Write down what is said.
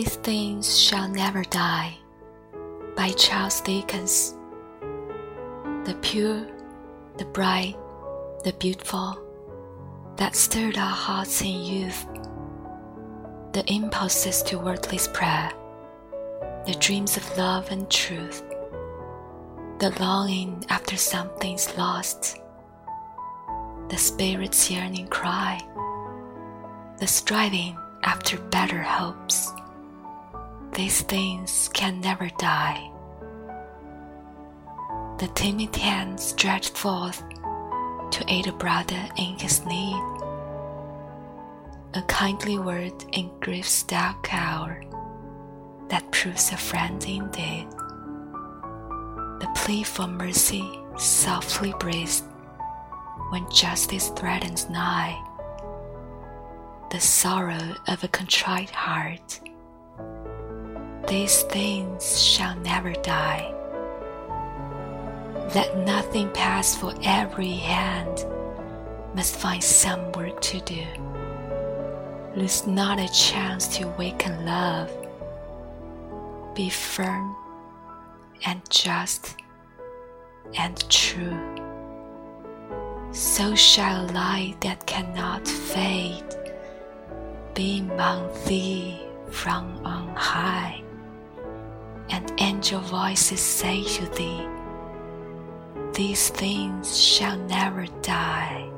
Things Shall Never Die by Charles Dickens. The pure, the bright, the beautiful, that stirred our hearts in youth, the impulses to wordless prayer, the dreams of love and truth, the longing after something's lost, the spirit's yearning cry, the striving after better hopes these things can never die. The timid hand stretched forth to aid a brother in his need. A kindly word in grief's dark hour that proves a friend indeed. The plea for mercy softly breathed when justice threatens nigh. The sorrow of a contrite heart these things shall never die. Let nothing pass, for every hand must find some work to do. Lose not a chance to awaken love. Be firm and just and true. So shall light that cannot fade beam on thee from on high and angel voices say to thee, These things shall never die.